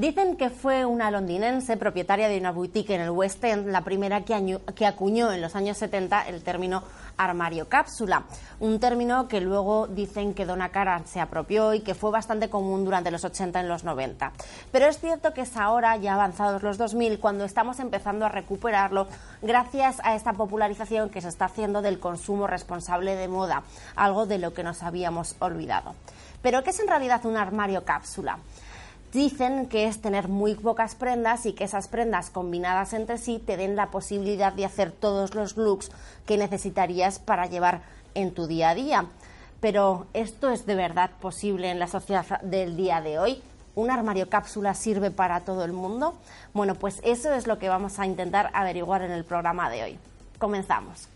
Dicen que fue una londinense propietaria de una boutique en el West End la primera que, acuñó en los años 70 el término armario cápsula, un término que luego dicen que Donna Karan se apropió y que fue bastante común durante los 80 y los 90. Pero es cierto que es ahora, ya avanzados los 2000, cuando estamos empezando a recuperarlo gracias a esta popularización que se está haciendo del consumo responsable de moda, algo de lo que nos habíamos olvidado. Pero ¿qué es en realidad un armario cápsula? Dicen que es tener muy pocas prendas y que esas prendas combinadas entre sí te den la posibilidad de hacer todos los looks que necesitarías para llevar en tu día a día. Pero ¿esto es de verdad posible en la sociedad del día de hoy? ¿Un armario cápsula sirve para todo el mundo? Bueno, pues eso es lo que vamos a intentar averiguar en el programa de hoy. Comenzamos.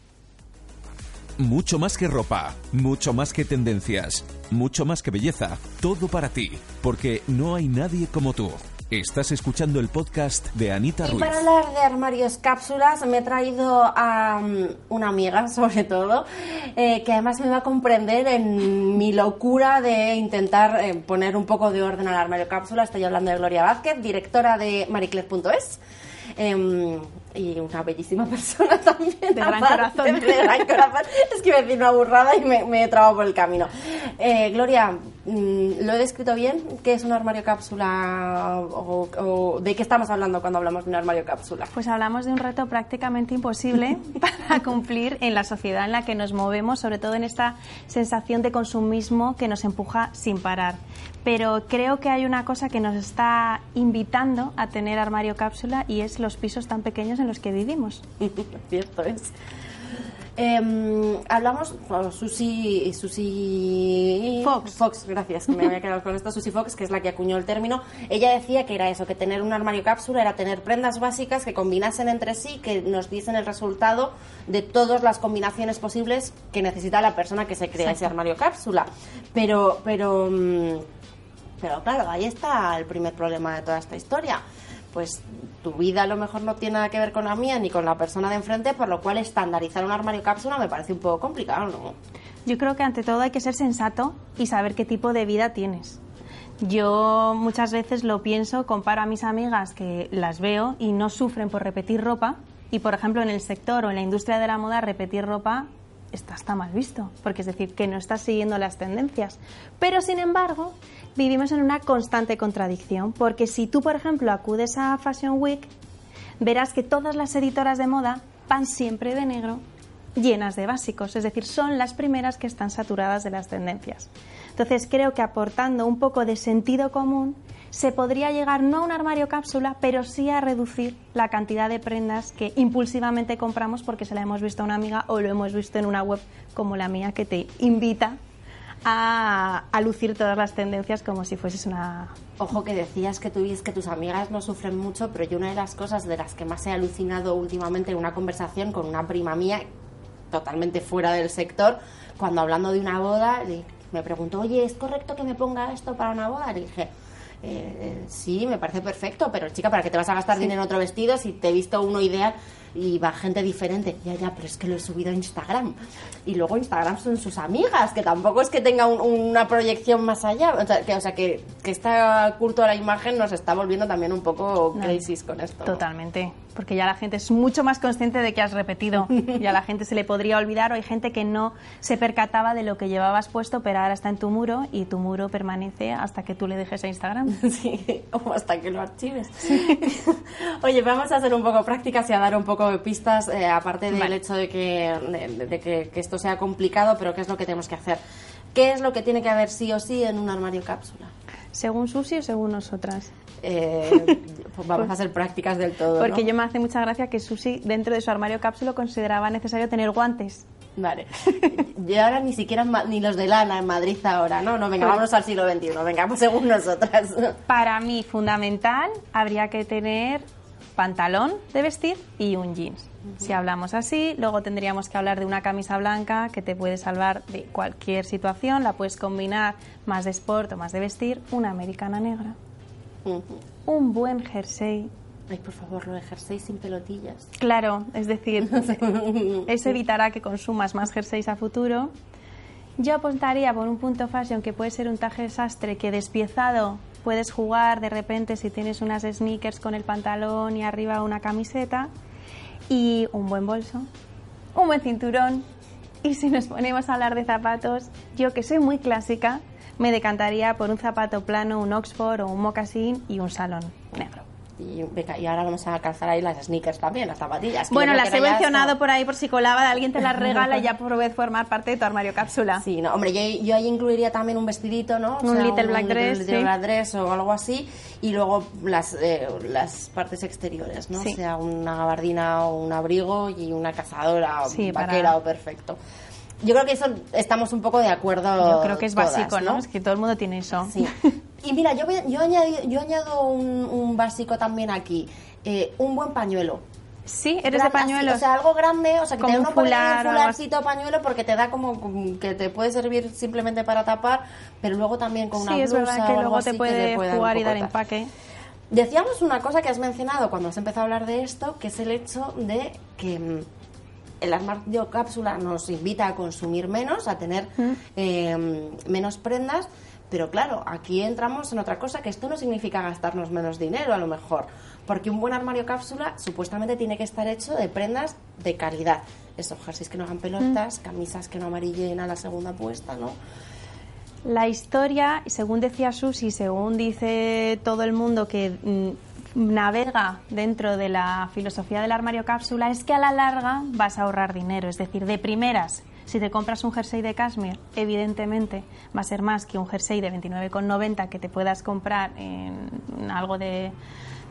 Mucho más que ropa, mucho más que tendencias, mucho más que belleza, todo para ti, porque no hay nadie como tú. Estás escuchando el podcast de Anita Ruiz. Y para hablar de armarios cápsulas me he traído a um, una amiga, sobre todo, eh, que además me va a comprender en mi locura de intentar eh, poner un poco de orden al armario cápsula. Estoy hablando de Gloria Vázquez, directora de maricler.es. Em, y una bellísima persona también. De gran corazón. De gran corazón. Es que me decir una burrada y me, he trabado por el camino. Eh, Gloria, ¿lo he descrito bien? ¿Qué es un armario cápsula? O, de qué estamos hablando cuando hablamos de un armario cápsula? Pues hablamos de un reto prácticamente imposible para cumplir en la sociedad en la que nos movemos, sobre todo en esta sensación de consumismo que nos empuja sin parar. Pero creo que hay una cosa que nos está invitando a tener armario cápsula y es los pisos tan pequeños en los que vivimos. Cierto es. Em, hablamos con Susi, Susi Fox. Fox, gracias, me había quedado con esto. Susi Fox, que es la que acuñó el término. Ella decía que era eso, que tener un armario cápsula era tener prendas básicas que combinasen entre sí, que nos diesen el resultado de todas las combinaciones posibles que necesita la persona que se crea ese armario cápsula. Pero, pero, mm, pero claro, ahí está el primer problema de toda esta historia pues tu vida a lo mejor no tiene nada que ver con la mía ni con la persona de enfrente, por lo cual estandarizar un armario cápsula me parece un poco complicado, ¿no? Yo creo que ante todo hay que ser sensato y saber qué tipo de vida tienes. Yo muchas veces lo pienso, comparo a mis amigas que las veo y no sufren por repetir ropa y, por ejemplo, en el sector o en la industria de la moda repetir ropa está, está mal visto, porque es decir, que no estás siguiendo las tendencias. Pero, sin embargo, vivimos en una constante contradicción, porque si tú, por ejemplo, acudes a Fashion Week, verás que todas las editoras de moda van siempre de negro, llenas de básicos, es decir, son las primeras que están saturadas de las tendencias. Entonces, creo que aportando un poco de sentido común, se podría llegar no a un armario cápsula, pero sí a reducir la cantidad de prendas que impulsivamente compramos porque se la hemos visto a una amiga o lo hemos visto en una web como la mía que te invita a, lucir todas las tendencias como si fueses una... Ojo que decías que tú que tus amigas no sufren mucho, pero yo una de las cosas de las que más he alucinado últimamente en una conversación con una prima mía, totalmente fuera del sector, cuando hablando de una boda, me preguntó, oye, ¿es correcto que me ponga esto para una boda? Le dije, eh, sí, me parece perfecto, pero chica, ¿para qué te vas a gastar dinero en otro vestido si te he visto uno ideal? Y va gente diferente. Ya, ya, pero es que lo he subido a Instagram. Y luego Instagram son sus amigas, que tampoco es que tenga una proyección más allá. O sea, que, o sea, que, que este culto a la imagen nos está volviendo también un poco crisis con esto. Totalmente. Porque ya la gente es mucho más consciente de que has repetido. ya la gente se le podría olvidar o hay gente que no se percataba de lo que llevabas puesto, pero ahora está en tu muro y tu muro permanece hasta que tú le dejes a Instagram. sí, o hasta que lo archives. Oye, vamos a hacer un poco prácticas y a dar un poco de pistas, eh, aparte del hecho de, que, de, que, esto sea complicado, pero qué es lo que tenemos que hacer. ¿Qué es lo que tiene que haber sí o sí en un armario cápsula? ¿Según Susi o según nosotras? Eh, pues vamos a hacer prácticas del todo. Porque yo me hace mucha gracia que Susi, dentro de su armario cápsula, consideraba necesario tener guantes. Vale. Yo ahora ni siquiera ni los de lana en Madrid ahora, ¿no? No, venga, vámonos al siglo XXI, vengamos según nosotras. Para mí, fundamental, habría que tener pantalón de vestir y un jeans. Si hablamos así, luego tendríamos que hablar de una camisa blanca que te puede salvar de cualquier situación, la puedes combinar más de sport o más de vestir, una americana negra, un buen jersey. Ay, por favor, lo de jersey sin pelotillas. Claro, es decir, eso evitará que consumas más jerseys a futuro. Yo apuntaría por un punto fashion que puede ser un traje sastre que despiezado puedes jugar de repente si tienes unas sneakers con el pantalón y arriba una camiseta y un buen bolso, un buen cinturón. Y si nos ponemos a hablar de zapatos, yo que soy muy clásica, me decantaría por un zapato plano, un Oxford o un mocasín y un salón negro. Y, y ahora vamos a calzar ahí las sneakers también, las zapatillas. Bueno, las he mencionado esto- por ahí por si colaba, alguien te las regala y ya por vez formar parte de tu armario cápsula. Sí, no, hombre, yo, yo ahí incluiría también un vestidito, ¿no? Un little black dress, little sí. black dress o algo así. Y luego las, eh, las partes exteriores, ¿no? Sí. O sea, una gabardina o un abrigo y una cazadora o Sí, vaquera para- o perfecto. Yo creo que eso estamos un poco de acuerdo. Yo creo que es todas, básico, ¿no? Es que todo el mundo tiene eso. Sí. Y mira, yo, voy yo, añadi- yo añado un, un básico también aquí. eh, un buen pañuelo. Sí, eres Gran- de pañuelos. así, o sea, algo grande, o sea, que Como te un fular un fularcito pañuelo porque te da como que te puede servir simplemente para tapar, pero luego también con una sí, es blusa verdad o que algo luego así te puede jugar y dar empaque. Decíamos una cosa que has mencionado cuando has empezado a hablar de esto, que es el hecho de que mm, el armario cápsula nos invita a consumir menos, a tener eh, menos prendas, pero claro, aquí entramos en otra cosa, que esto no significa gastarnos menos dinero a lo mejor, porque un buen armario cápsula supuestamente tiene que estar hecho de prendas de calidad. Esos jerseys que no hagan pelotas, camisas que no amarillen a la segunda puesta, ¿no? La historia, según decía Susi, según dice todo el mundo que mm, navega dentro de la filosofía del armario cápsula, es que a la larga vas a ahorrar dinero. Es decir, de primeras, si te compras un jersey de cashmere, evidentemente va a ser más que un jersey de 29,90 que te puedas comprar en algo de,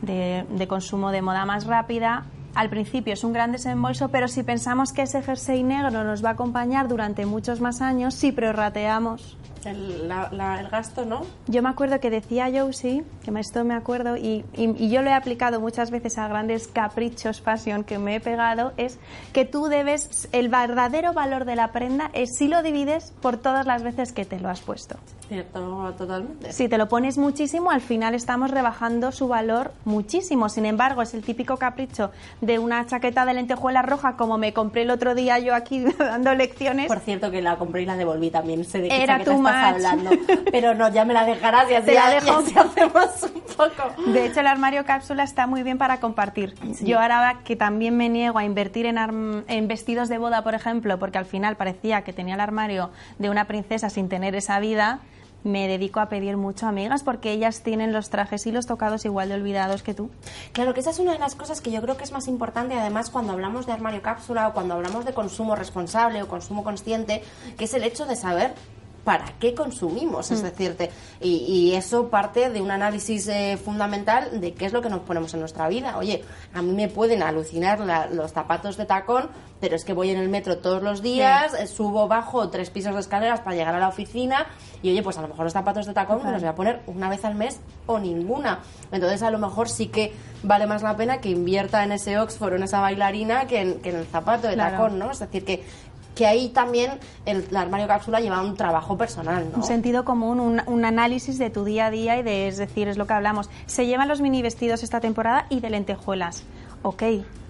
de- de consumo de moda más rápida. Al principio es un gran desembolso, pero si pensamos que ese jersey negro nos va a acompañar durante muchos más años, si prorrateamos El, la- la- el gasto, ¿no? yo me acuerdo que decía Josie, que me- esto me acuerdo, y, y- y yo lo he aplicado muchas veces a grandes caprichos fashion que me he pegado, es que tú debes, el verdadero valor de la prenda es si lo divides por todas las veces que te lo has puesto. Cierto, totalmente. Si te lo pones muchísimo, al final estamos rebajando su valor muchísimo. Sin embargo, es el típico capricho de una chaqueta de lentejuela roja, como me compré el otro día yo aquí dando lecciones. Por cierto, que la compré y la devolví también. Sé de qué Era much. hablando. Pero no, ya me la dejarás y así, Te la dejo. así hacemos un poco. De hecho, el armario cápsula está muy bien para compartir. Yo ahora que también me niego a invertir en, arm- en vestidos de boda, por ejemplo, porque al final parecía que tenía el armario de una princesa sin tener esa vida, me dedico a pedir mucho a amigas porque ellas tienen los trajes y los tocados igual de olvidados que tú. Claro que esa es una de las cosas que yo creo que es más importante, además, cuando hablamos de armario cápsula o cuando hablamos de consumo responsable o consumo consciente, que es el hecho de saber para qué consumimos, es decir, y, y eso parte de un análisis eh, fundamental de qué es lo que nos ponemos en nuestra vida. Oye, a mí me pueden alucinar la- los zapatos de tacón, pero es que voy en el metro todos los días, eh, subo, bajo tres pisos de escaleras para llegar a la oficina y oye, pues a lo mejor los zapatos de tacón me los voy a poner una vez al mes o ninguna. Entonces a lo mejor sí que vale más la pena que invierta en ese Oxford o en esa bailarina que en, que en el zapato de Claro. tacón, ¿no? Es decir, que, que ahí también el, el armario cápsula lleva un trabajo personal, ¿no? Un sentido común, un, un análisis de tu día a día y de, es decir, es lo que hablamos. Se llevan los mini vestidos esta temporada y de lentejuelas. Ok,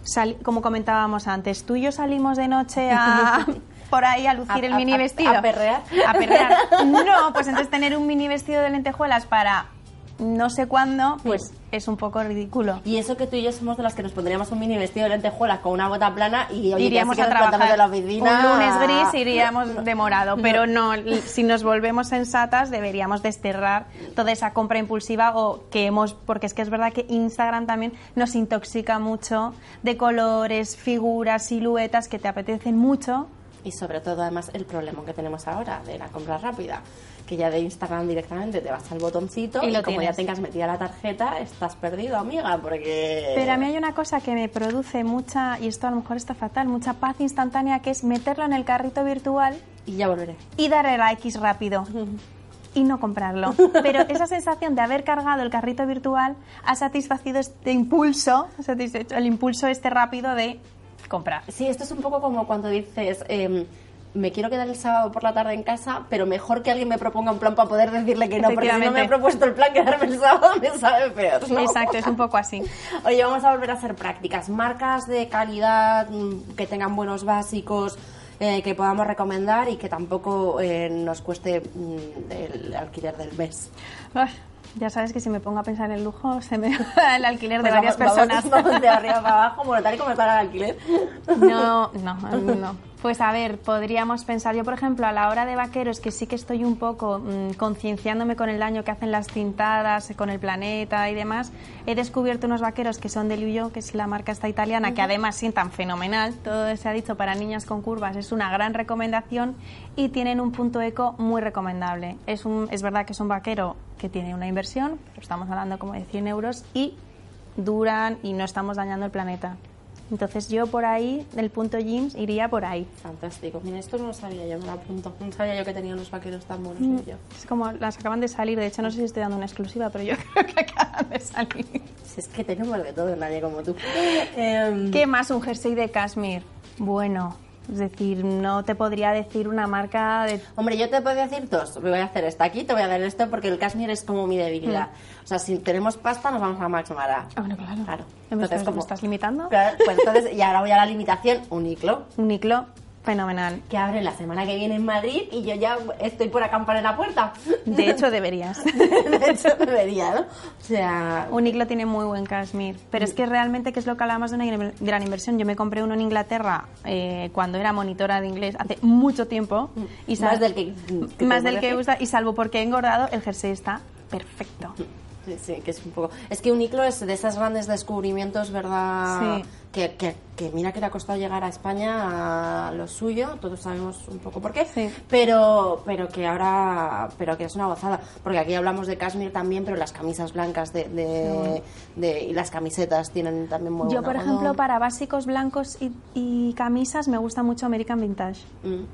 sal- como comentábamos antes, tú y yo salimos de noche a por ahí a lucir A- el mini a- vestido. a perrear. A perrear. No, pues entonces tener un mini vestido de lentejuelas para no sé cuándo, pues es un poco ridículo. Y eso que tú y yo somos de las que nos pondríamos un mini vestido de lentejuelas con una bota plana y oye, iríamos a trabajar. de la oficina. un lunes gris iríamos de morado pero no si nos volvemos sensatas deberíamos desterrar toda esa compra impulsiva o que hemos porque es que es verdad que Instagram también nos intoxica mucho de colores figuras siluetas que te apetecen mucho. Y sobre todo, además, el problema que tenemos ahora de la compra rápida, que ya de Instagram directamente te vas al botoncito Y y, lo como tienes. ya tengas metida la tarjeta, estás perdido, amiga, porque... Pero a mí hay una cosa que me produce mucha, y esto a lo mejor está fatal, mucha paz instantánea, que es meterlo en el carrito virtual Y ya volveré. y darle la X rápido. Y no comprarlo. Pero esa sensación de haber cargado el carrito virtual ha satisfacido este impulso, ha satisfecho el impulso este rápido de comprar. Sí, esto es un poco como cuando dices... em, me quiero quedar el sábado por la tarde en casa, pero mejor que alguien me proponga un plan para poder decirle que no, porque si no me Efectivamente. propuesto el plan quedarme el sábado me sabe peor, ¿no? Exacto, es un poco así. Oye, vamos a volver a hacer prácticas. Marcas de calidad, mm, que tengan buenos básicos, eh, que podamos recomendar y que tampoco eh, nos cueste mm, el alquiler del mes. Ah, Ya sabes que si me pongo a pensar en el lujo, se me va el alquiler de Pues varias vamos- vamos- personas. vamos de arriba para abajo, bueno, tal y como está el alquiler. No, no, no. Pues a ver, podríamos pensar, yo por ejemplo, a la hora de vaqueros, que sí que estoy un poco mm, concienciándome con el daño que hacen las tintadas, con el planeta y demás, he descubierto unos vaqueros que son de Liuyo, que es la marca esta italiana, que además sientan fenomenal, todo se ha dicho para niñas con curvas, es una gran recomendación y tienen un punto eco muy recomendable. Es, un, es verdad que es un vaquero que tiene una inversión, pero estamos hablando como de 100 euros y duran y no estamos dañando el planeta. Entonces yo por ahí, del punto jeans, iría por ahí. Fantástico. Mira, esto no lo sabía yo, me lo apunto. No sabía yo que tenía unos vaqueros tan buenos Mm. yo. Es como las acaban de salir, de hecho no sé si estoy dando una exclusiva, pero yo creo que acaban de salir. Si es que tenemos de todo, nadie como tú. Em, ¿Qué más? Un jersey de cashmere. Bueno, es decir, no te podría decir una marca de... Hombre, yo te puedo decir dos. Me voy a hacer esta aquí, te voy a dar esto porque el cashmere es como mi debilidad. O sea, si tenemos pasta, nos vamos a Max Mara. Ah, bueno, claro. Claro. ¿Me Entonces, estás, como- me estás limitando? Claro, pues entonces, y ahora voy a la limitación, Uniqlo, Un Niclo, fenomenal. que abre la semana que viene en Madrid y yo ya estoy por acampar en la puerta. De hecho, deberías. de hecho, debería, ¿no? O sea, Un Niclo tiene muy buen cashmere, pero es que realmente, que es lo que hablamos de una gran- inversión? Yo me compré uno en Inglaterra eh, cuando era monitora de inglés hace mucho tiempo. Y Más sal- del que- que más del que gusta, y salvo porque he engordado, el jersey está perfecto. Sí, que es un poco... Es que Uniqlo es de esos grandes descubrimientos, ¿verdad? Sí. Que, que, que mira que le ha costado llegar a España a lo suyo, todos sabemos un poco por qué, Sí. pero, pero que ahora pero que es una gozada, porque aquí hablamos de cashmere también, pero las camisas blancas de, de, de- y las camisetas tienen también muy Yo, por ejemplo, para básicos blancos y, y camisas me gusta mucho American Vintage, Mm.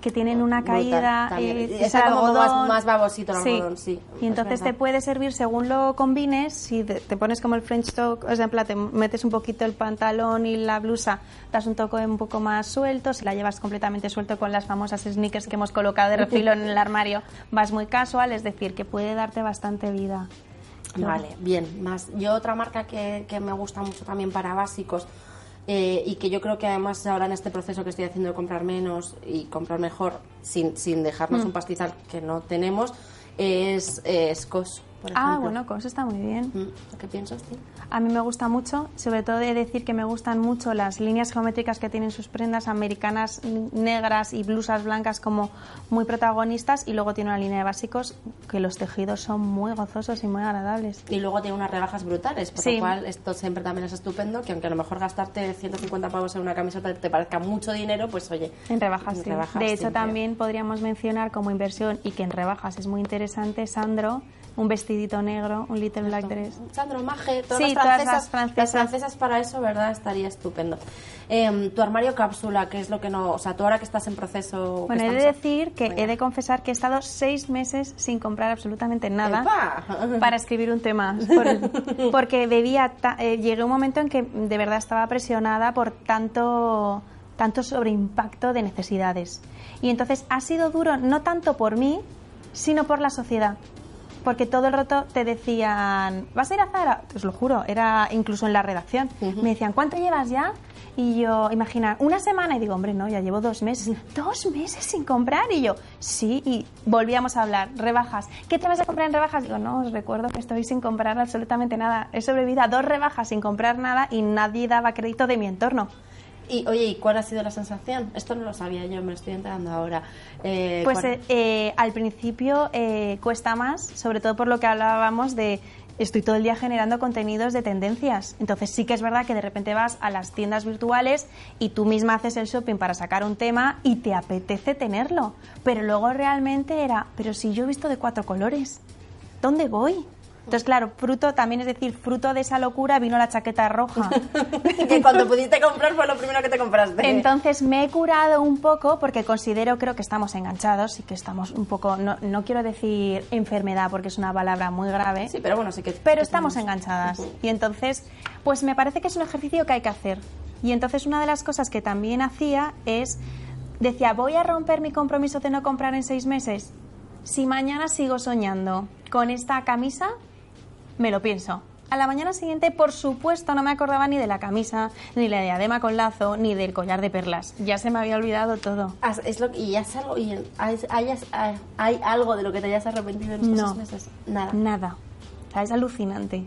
Que tienen una Brutal, caída, eh, Y es algodón. más- más babosito el algodón, sí, Y es entonces te puede servir según lo combines, si te, te pones como el French talk, o sea, en plan, te metes un poquito el pantalón y la blusa, das un toque un poco más suelto, si la llevas completamente suelto con las famosas sneakers que hemos colocado de refilón en el armario, vas muy casual, es decir, que puede darte bastante vida. Vale, bien. Más, yo otra marca que, que me gusta mucho también para básicos eh, y que yo creo que además ahora en este proceso que estoy haciendo de comprar menos y comprar mejor sin, sin Mm. dejarnos un pastizal que no tenemos es Scos, por Ah, bueno, Cos está muy bien. Mm, ¿Qué piensas, tío? A mí me gusta mucho, sobre todo de decir que me gustan mucho las líneas geométricas que tienen sus prendas americanas negras y blusas blancas como muy protagonistas y luego tiene una línea de básicos que los tejidos son muy gozosos y muy agradables. Y luego tiene unas rebajas brutales, por Sí. lo cual esto siempre también es estupendo, que aunque a lo mejor gastarte 150 pavos en una camiseta te parezca mucho dinero, pues oye, En rebajas, en sí. rebajas de hecho, siempre. también podríamos mencionar como inversión y que en rebajas es muy interesante, Sandro, un vestidito negro, un little black dress. Sandro Maje, todas, Sí, las, todas francesas, las francesas. las francesas para eso, ¿verdad? Estaría estupendo. Em, tu armario cápsula, ¿qué es lo que no...? O sea, tú ahora que estás en proceso... que Bueno, he de decir que Venga. he de confesar que he estado seis meses sin comprar absolutamente nada ¡Epa! para escribir un tema. Por- porque debía, ta- eh, llegué a un momento en que de verdad estaba presionada por tanto, tanto sobreimpacto de necesidades. Y entonces ha sido duro no tanto por mí, sino por la sociedad. Porque todo el rato te decían, ¿vas a ir a Zara? Os lo juro, era incluso en la redacción. Me decían, ¿cuánto llevas ya? Y yo, imagina, una semana. Y digo, hombre, no, ya llevo dos meses. ¿Dos meses sin comprar? Y yo, sí. Y volvíamos a hablar, rebajas. ¿Qué te vas a comprar en rebajas? Digo, no, os recuerdo que estoy sin comprar absolutamente nada. He sobrevivido a dos rebajas sin comprar nada y nadie daba crédito de mi entorno. Y oye, ¿y cuál ha sido la sensación? Esto no lo sabía yo, me lo estoy enterando ahora. Eh, Pues ¿cuál- eh, eh, al principio eh, cuesta más, sobre todo por lo que hablábamos de estoy todo el día generando contenidos de tendencias. Entonces sí que es verdad que de repente vas a las tiendas virtuales y tú misma haces el shopping para sacar un tema y te apetece tenerlo. Pero luego realmente era, pero si yo he visto de cuatro colores, ¿dónde voy? Entonces, claro, fruto, también es decir, fruto de esa locura vino la chaqueta roja. que cuando pudiste comprar fue lo primero que te compraste. Entonces me he curado un poco porque considero, creo que estamos enganchados y que estamos un poco, no, no quiero decir enfermedad porque es una palabra muy grave, Sí, pero bueno, sí que... pero estamos enganchadas. Y entonces, pues me parece que es un ejercicio que hay que hacer. Y entonces una de las cosas que también hacía es, decía, voy a romper mi compromiso de no comprar en seis meses. Si mañana sigo soñando con esta camisa, me lo pienso. A la mañana siguiente, por supuesto, no me acordaba ni de la camisa, ni la diadema con lazo, ni del collar de perlas. Ya se me había olvidado todo. Es lo, y ya es algo, y hay, hay, hay algo de lo que te hayas arrepentido en estos No. meses. Nada. Nada. O sea, es alucinante.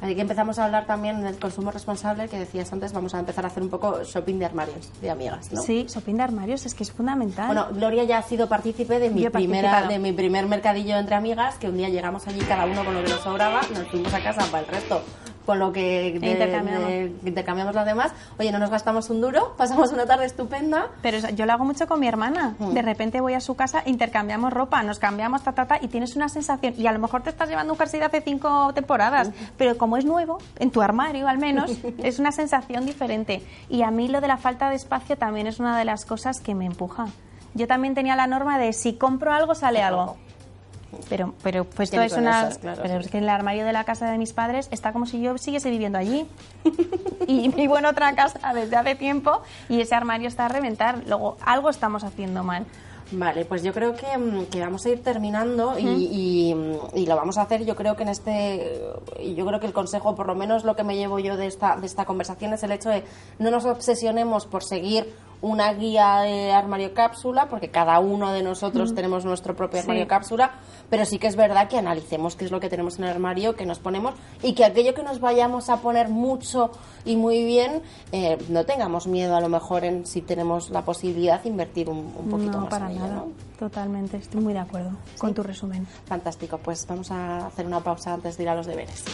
Así que empezamos a hablar también del consumo responsable que decías antes. Vamos a empezar a hacer un poco shopping de armarios, de amigas, ¿no? Sí, shopping de armarios es que es fundamental. Bueno, Gloria ya ha sido partícipe de mi, Yo primera, de mi primer mercadillo entre amigas, que un día llegamos allí cada uno con lo que nos sobraba, nos fuimos a casa para el resto con lo que de- intercambiamos. de- intercambiamos las demás. Oye, no nos gastamos un duro, pasamos una tarde estupenda. Pero yo lo hago mucho con mi hermana. Mm. De repente voy a su casa, intercambiamos ropa, nos cambiamos, ta, ta, ta, y tienes una sensación. Y a lo mejor te estás llevando un jersey de hace cinco temporadas, pero como es nuevo, en tu armario al menos, es una sensación diferente. Y a mí lo de la falta de espacio también es una de las cosas que me empuja. Yo también tenía la norma de si compro algo, sale algo. Pero, pero pues esto es una. esas, claro, pero sí. es que el armario de la casa de mis padres está como si yo siguiese viviendo allí. y vivo en otra casa desde hace tiempo y ese armario está a reventar. Luego, algo estamos haciendo mal. Vale, pues yo creo que, mm, que vamos a ir terminando y, y, mm, y lo vamos a hacer. Yo creo que en este, y yo creo que el consejo, por lo menos lo que me llevo yo de esta, de esta conversación, es el hecho de no nos obsesionemos por seguir una guía de armario cápsula, porque cada uno de nosotros tenemos nuestro propio Sí. armario cápsula, pero sí que es verdad que analicemos qué es lo que tenemos en el armario, que nos ponemos y que aquello que nos vayamos a poner mucho y muy bien, eh, no tengamos miedo a lo mejor en si tenemos la posibilidad de invertir un, un poquito no, más para en ello, nada. ¿no? Totalmente, estoy muy de acuerdo con tu resumen. Fantástico, pues vamos a hacer una pausa antes de ir a los deberes.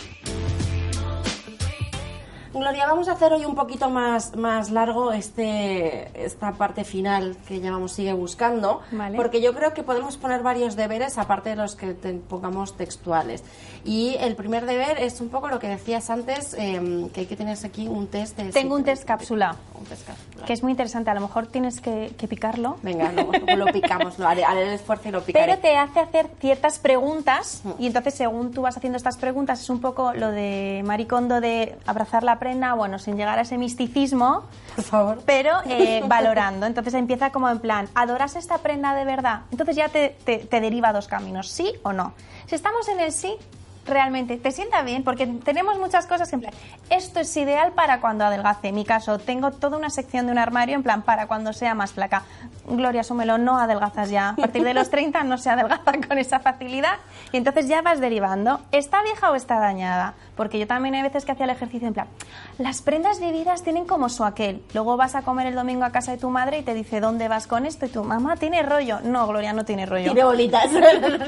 Gloria, vamos a hacer hoy un poquito más, más largo este, esta parte final que llevamos Sigue Buscando, Vale. porque yo creo que podemos poner varios deberes aparte de los que te pongamos textuales. Y el primer deber es un poco lo que decías antes, eh, que hay que tener aquí un test de... Tengo un test cápsula. Un test cápsula. Que es muy interesante, a lo mejor tienes que, que picarlo. Venga, lo picamos, lo haré, haré el esfuerzo y lo picaré. Pero te hace hacer ciertas preguntas y entonces según tú vas haciendo estas preguntas es un poco lo de Maricondo de abrazar la prenda, bueno, sin llegar a ese misticismo, Por favor. pero eh, valorando. Entonces empieza como en plan, ¿adoras esta prenda de verdad? Entonces ya te, te- te deriva dos caminos, sí o no. Si estamos en el sí, realmente te sienta bien, porque tenemos muchas cosas en plan, esto es ideal para cuando adelgace. En mi caso, tengo toda una sección de un armario en plan para cuando sea más flaca. Gloria, asúmelo, no adelgazas ya. A partir de los 30 no se adelgaza con esa facilidad y entonces ya vas derivando, ¿está vieja o está dañada? Porque yo también hay veces que hacía el ejercicio en plan, las prendas vividas tienen como su aquel. Luego vas a comer el domingo a casa de tu madre y te dice, ¿dónde vas con esto? Y tu mamá tiene rollo. No, Gloria, no tiene rollo. Tiene bolitas.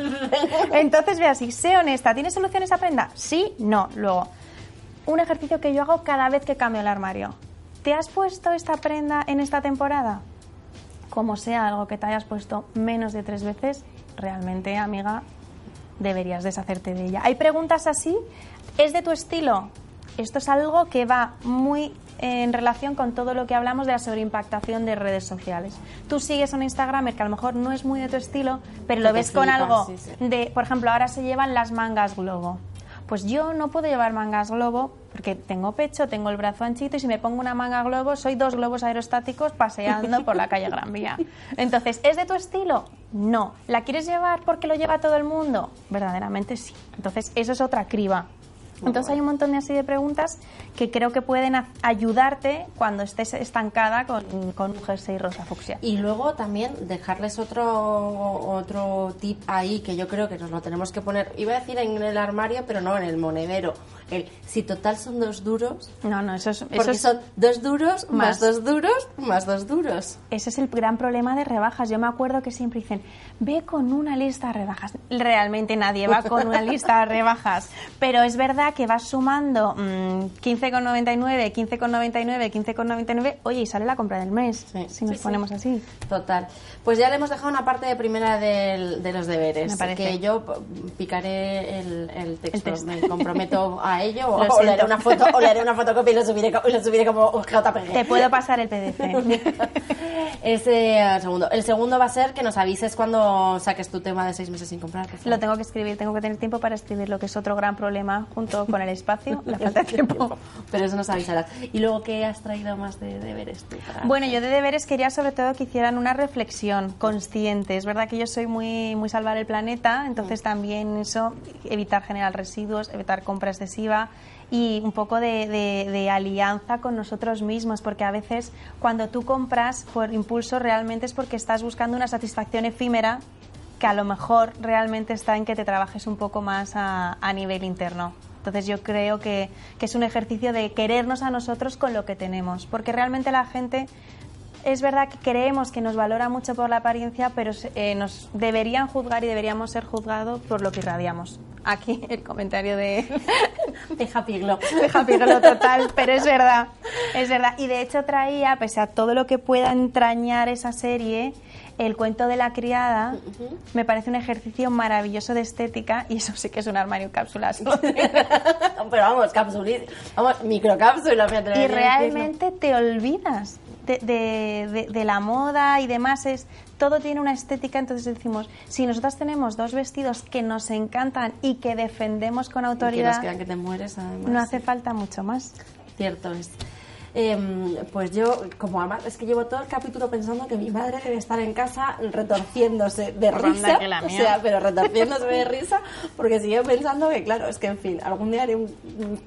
Entonces ve así, sé honesta, ¿tiene solución esa prenda? Sí, no. Luego, un ejercicio que yo hago cada vez que cambio el armario. ¿Te has puesto esta prenda en esta temporada? Como sea algo que te hayas puesto menos de tres veces, realmente, amiga, deberías deshacerte de ella. Hay preguntas así, ¿es de tu estilo? Esto es algo que va muy en relación con todo lo que hablamos de la sobreimpactación de redes sociales. Tú sigues a un Instagramer que a lo mejor no es muy de tu estilo, pero lo ves con flipas, algo sí, sí. de, por ejemplo, ahora se llevan las mangas globo. Pues yo no puedo llevar mangas globo porque tengo pecho, tengo el brazo anchito y si me pongo una manga globo soy dos globos aerostáticos paseando por la calle Gran Vía. Entonces, ¿es de tu estilo? No. ¿La quieres llevar porque lo lleva todo el mundo? Verdaderamente sí. Entonces, eso es otra criba. Entonces hay un montón de así de preguntas que creo que pueden ayudarte cuando estés estancada con, con un jersey rosa fucsia. Y luego también dejarles otro otro tip ahí que yo creo que nos lo tenemos que poner, iba a decir en el armario, pero no en el monedero. El, si total son dos duros, No, no, eso es, eso porque es- son dos duros más. Más. dos duros más dos duros. Ese es el gran problema de rebajas. Yo me acuerdo que siempre dicen, ve con una lista de rebajas. Realmente nadie va con una lista de rebajas. Pero es verdad que vas sumando mm, 15,99, 15,99, 15,99. Oye, y sale la compra del mes, Sí, si nos sí, ponemos así. Total. Pues ya le hemos dejado una parte de primera del- de los deberes. Me parece. Que yo picaré el, el texto. El. Me comprometo a ello. Lo O, o le haré una foto, o le haré una fotocopia y lo subiré, lo subiré como JPG. Te puedo pasar el PDF. Ese eh, segundo. El segundo va a ser que nos avises cuando saques tu tema de seis meses sin comprar. Lo tengo que escribir, tengo que tener tiempo para escribir, lo que es otro gran problema junto con el espacio, la falta de tiempo. Pero eso nos avisarás. ¿Y luego qué has traído más de deberes tú? para- Bueno, yo de deberes quería sobre todo que hicieran una reflexión consciente. Es verdad que yo soy muy, muy salvar el planeta, entonces también eso, evitar generar residuos, evitar compra excesiva y un poco de, alianza con nosotros mismos, porque a veces cuando tú compras por impulso realmente es porque estás buscando una satisfacción efímera que a lo mejor realmente está en que te trabajes un poco más a, a nivel interno. Entonces yo creo que, que es un ejercicio de querernos a nosotros con lo que tenemos, porque realmente la gente es verdad que creemos que nos valora mucho por la apariencia, pero eh, nos deberían juzgar y deberíamos ser juzgados por lo que irradiamos. Aquí el comentario de, de Happy Glow. De Happy Glow total, pero es verdad, es verdad. Y de hecho traía, pese a todo lo que pueda entrañar esa serie, el cuento de la criada me parece un ejercicio maravilloso de estética y eso sí que es un armario cápsulas. Pero vamos, cápsulas, vamos, microcápsula. Y realmente te olvidas de, la moda y demás. Es, todo tiene una estética, entonces decimos, si nosotras tenemos dos vestidos que nos encantan y que defendemos con autoridad, que, que te mueres, además, no hace falta mucho más. Cierto es. Em, pues yo, como además, es que llevo todo el capítulo pensando que mi madre debe estar en casa retorciéndose de risa. O sea, pero retorciéndose de risa, porque sigo pensando que, claro, es que, en fin, algún día haré un,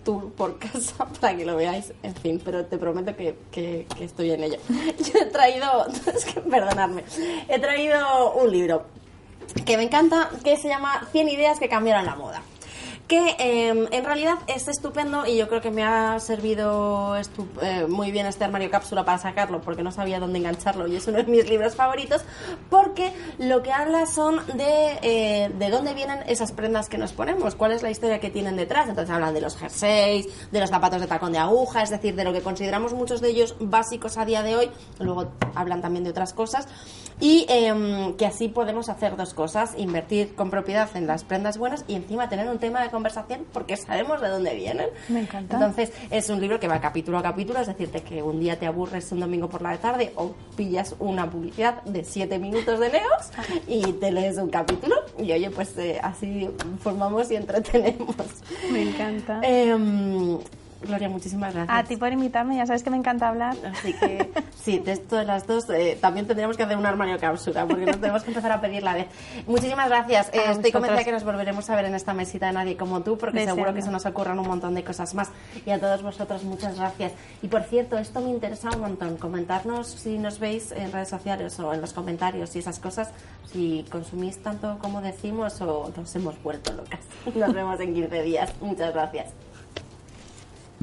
tour por casa para que lo veáis, en fin, pero te prometo que, que, que estoy en ello. Yo he traído, es que perdonadme, he traído un libro que me encanta, que se llama 100 ideas que cambiaron la moda que em, en realidad es estupendo y yo creo que me ha servido eh, muy bien este armario cápsula para sacarlo porque no sabía dónde engancharlo y es uno de mis libros favoritos porque lo que habla son de, eh, de dónde vienen esas prendas que nos ponemos, cuál es la historia que tienen detrás. Entonces hablan de los jerseys, de los zapatos de tacón de aguja, es decir, de lo que consideramos muchos de ellos básicos a día de hoy. Luego hablan también de otras cosas y em, que así podemos hacer dos cosas, invertir con propiedad en las prendas buenas y encima tener un tema de conversación porque sabemos de dónde vienen. Me encanta. Entonces, es un libro que va capítulo a capítulo, es decirte que un día te aburres un domingo por la tarde o pillas una publicidad de siete minutos de Neos y te lees un capítulo y oye, pues eh, así formamos y entretenemos. Me encanta. Em, Gloria, muchísimas gracias. A ti por invitarme, ya sabes que me encanta hablar. Así que sí, de esto de las dos eh, también tendríamos que hacer un armario cápsula porque nos tenemos que empezar a pedir la vez. Muchísimas gracias. Eh, estoy convencida que nos volveremos a ver en esta mesita de nadie como tú porque seguro que se nos ocurran un montón de cosas más. Y a todos vosotros muchas gracias. Y por cierto, esto me interesa un montón. Comentarnos si nos veis en redes sociales o en los comentarios y esas cosas, si consumís tanto como decimos o nos hemos vuelto locas. Nos vemos en 15 días. Muchas gracias.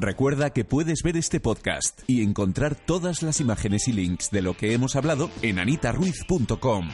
Recuerda que puedes ver este podcast y encontrar todas las imágenes y links de lo que hemos hablado en anitaruiz.com.